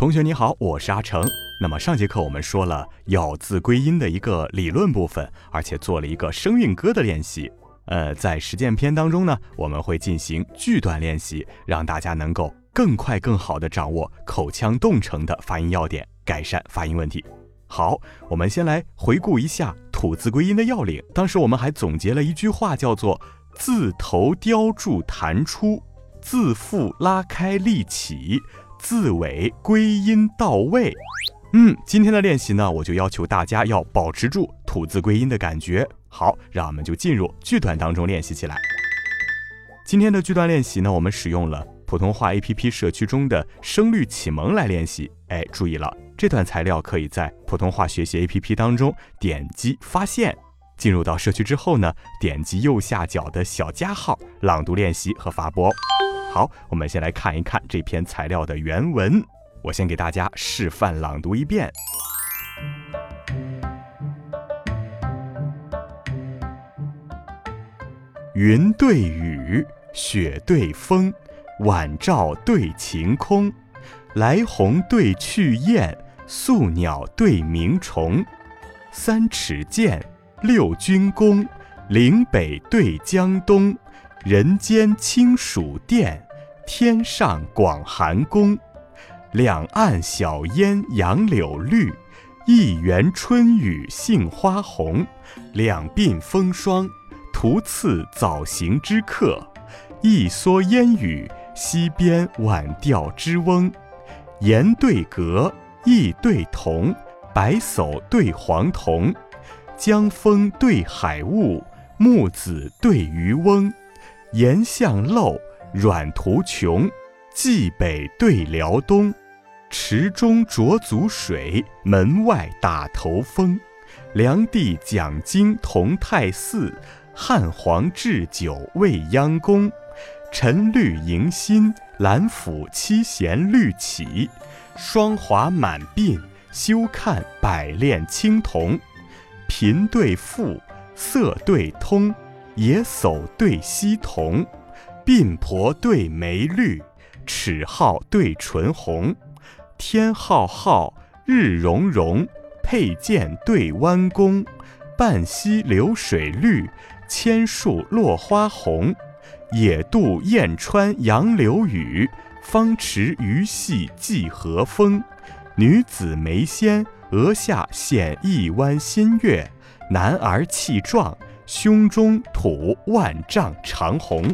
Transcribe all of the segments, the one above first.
同学你好，我是阿成。那么上节课我们说了咬字归音的一个理论部分，而且做了一个声韵歌的练习。呃，在实践篇当中呢，我们会进行句段练习，让大家能够更快、更好的掌握口腔动程的发音要点，改善发音问题。好，我们先来回顾一下吐字归音的要领。当时我们还总结了一句话，叫做“字头雕铸弹出，字腹拉开立起”。字尾归音到位，嗯，今天的练习呢，我就要求大家要保持住吐字归音的感觉。好，让我们就进入句段当中练习起来。今天的句段练习呢，我们使用了普通话 APP 社区中的声律启蒙来练习。哎，注意了，这段材料可以在普通话学习 APP 当中点击发现，进入到社区之后呢，点击右下角的小加号，朗读练习和发播。好，我们先来看一看这篇材料的原文。我先给大家示范朗读一遍：云对雨，雪对风，晚照对晴空，来鸿对去雁，宿鸟对鸣虫，三尺剑，六军弓，岭北对江东。人间清暑殿，天上广寒宫。两岸晓烟杨柳绿，一园春雨杏花红。两鬓风霜，徒次早行之客。一蓑烟雨，溪边晚钓之翁。岩对阁，意对同，白叟对黄童。江风对海雾，木子对渔翁。岩巷陋，软途穷，冀北对辽东，池中浊足水，门外打头风。梁帝讲经同泰寺，汉皇置酒未央宫。陈绿迎新，兰府七弦绿起，霜华满鬓，休看百炼青铜。贫对富，色对通。野叟对溪童，鬓婆对眉绿，齿皓对唇红，天浩浩，日融融，佩剑对弯弓，半溪流水绿，千树落花红，野渡燕穿杨柳雨，方池鱼戏寄和风，女子眉纤，额下显一弯新月，男儿气壮。胸中吐万丈长虹。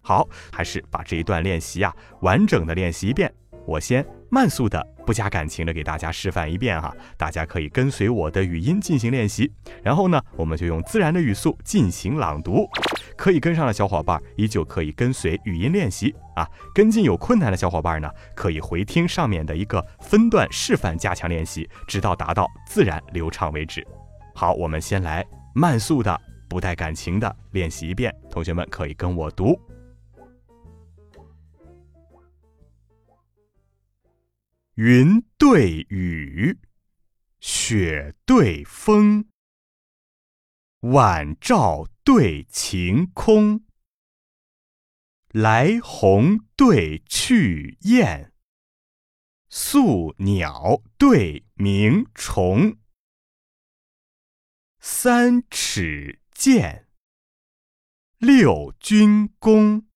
好，还是把这一段练习啊完整的练习一遍。我先慢速的、不加感情的给大家示范一遍哈，大家可以跟随我的语音进行练习。然后呢，我们就用自然的语速进行朗读。可以跟上的小伙伴依旧可以跟随语音练习啊。跟进有困难的小伙伴呢，可以回听上面的一个分段示范加强练习，直到达到自然流畅为止。好，我们先来慢速的、不带感情的练习一遍。同学们可以跟我读。云对雨，雪对风，晚照对晴空，来鸿对去雁，宿鸟对鸣虫，三尺剑，六军功，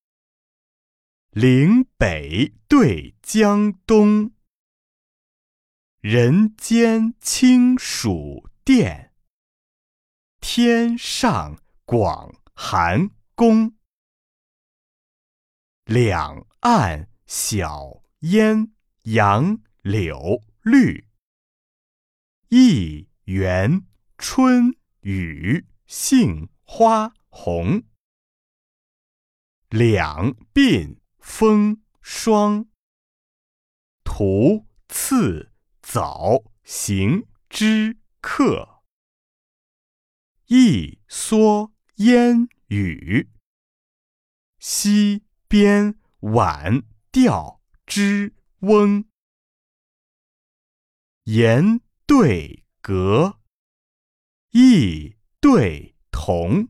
岭北对江东。人间清暑殿，天上广寒宫。两岸晓烟杨柳绿，一园春雨，杏花红。两鬓风霜，徒次早行之客。一蓑烟雨，溪边晚钓之翁。言对格，意对同。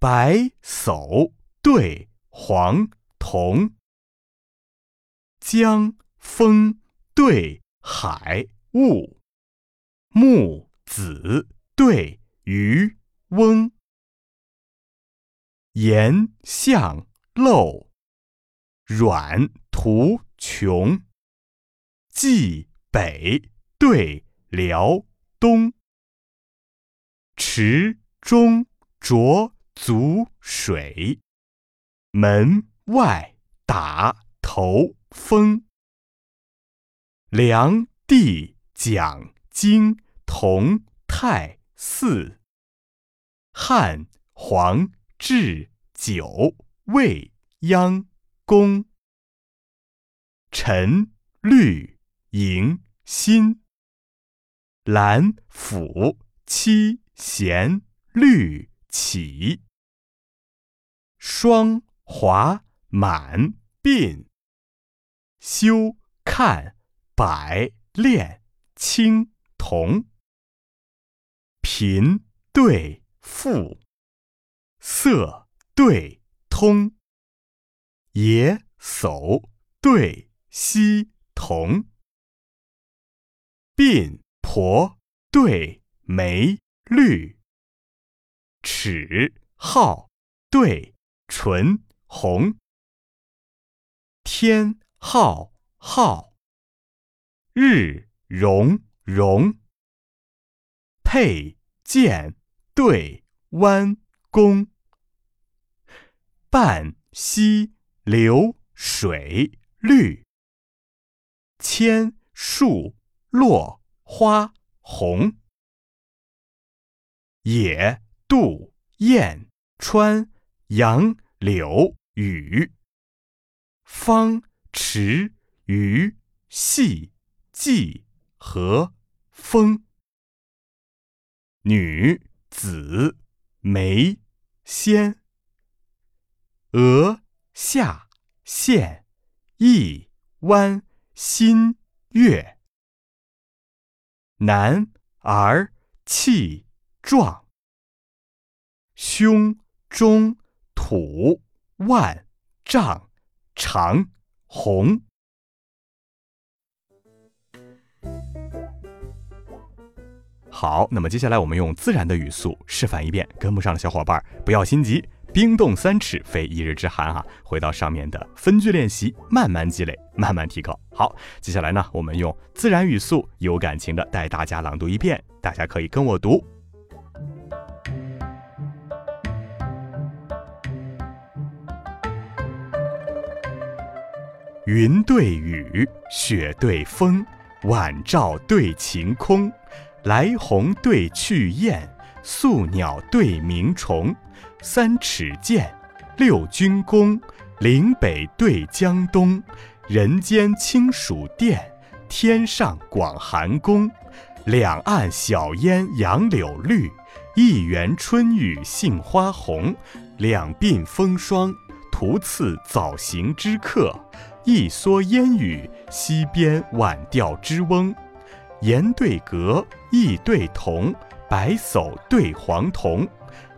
白叟对黄童，江风对海雾，木子对渔翁。岩象漏，软图穷。冀北对辽东，池中浊足水，门外打头风。梁帝讲经同泰寺，汉皇置酒未央宫。陈绿迎新，兰府七弦绿绮。霜华满鬓，休看百炼青铜。贫对富，色对通。野叟对溪童。鬓婆对眉绿，齿皓对唇红。天浩浩，日融融。佩剑对弯弓，半溪流水绿，千树落花红。野渡燕穿杨柳雨，方池鱼戏季和风。女子眉仙，额下现一弯新月。男儿气壮，胸中土万丈长虹。好，那么接下来我们用自然的语速示范一遍，跟不上的小伙伴不要心急，冰冻三尺非一日之寒啊！回到上面的分句练习，慢慢积累，慢慢提高。好，接下来呢，我们用自然语速，有感情的带大家朗读一遍，大家可以跟我读：云对雨，雪对风，晚照对晴空。来鸿对去雁，宿鸟对鸣虫。三尺剑，六钧弓，岭北对江东。人间清暑殿，天上广寒宫。两岸晓烟杨柳绿，一园春雨杏花红。两鬓风霜，徒次早行之客。一蓑烟雨，溪边晚钓之翁。言对阁，意对同。白叟对黄童，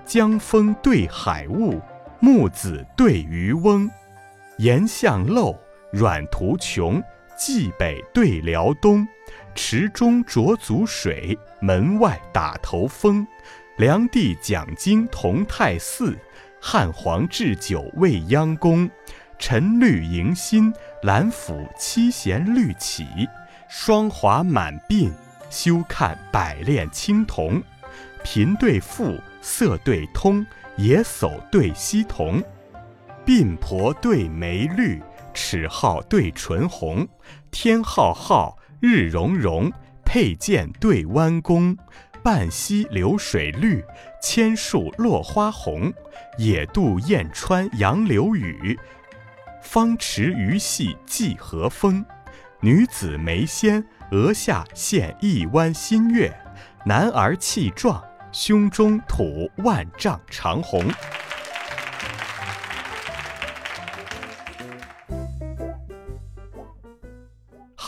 江风对海雾，木子对渔翁。岩象漏，软途穷。冀北对辽东，池中浊足水，门外打头风。梁帝讲经同泰寺，汉皇置酒未央宫。陈绿迎新，兰府七弦绿绮。霜华满鬓，休看百炼青铜。贫对富，色对通。野叟对溪童。鬓婆对眉绿，齿皓对唇红。天浩浩，日融融。佩剑对弯弓，半溪流水绿，千树落花红。野渡燕穿杨柳雨，方池鱼戏寄和风。女子眉纤，额下现一弯新月；男儿气壮，胸中吐万丈长虹。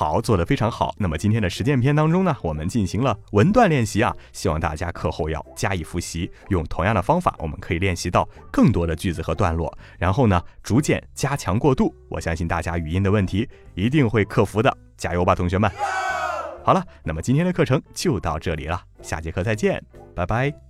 好，做的非常好。那么今天的实践篇当中呢，我们进行了文段练习啊，希望大家课后要加以复习。用同样的方法，我们可以练习到更多的句子和段落，然后呢，逐渐加强过渡。我相信大家语音的问题一定会克服的，加油吧，同学们！好了，那么今天的课程就到这里了，下节课再见，拜拜。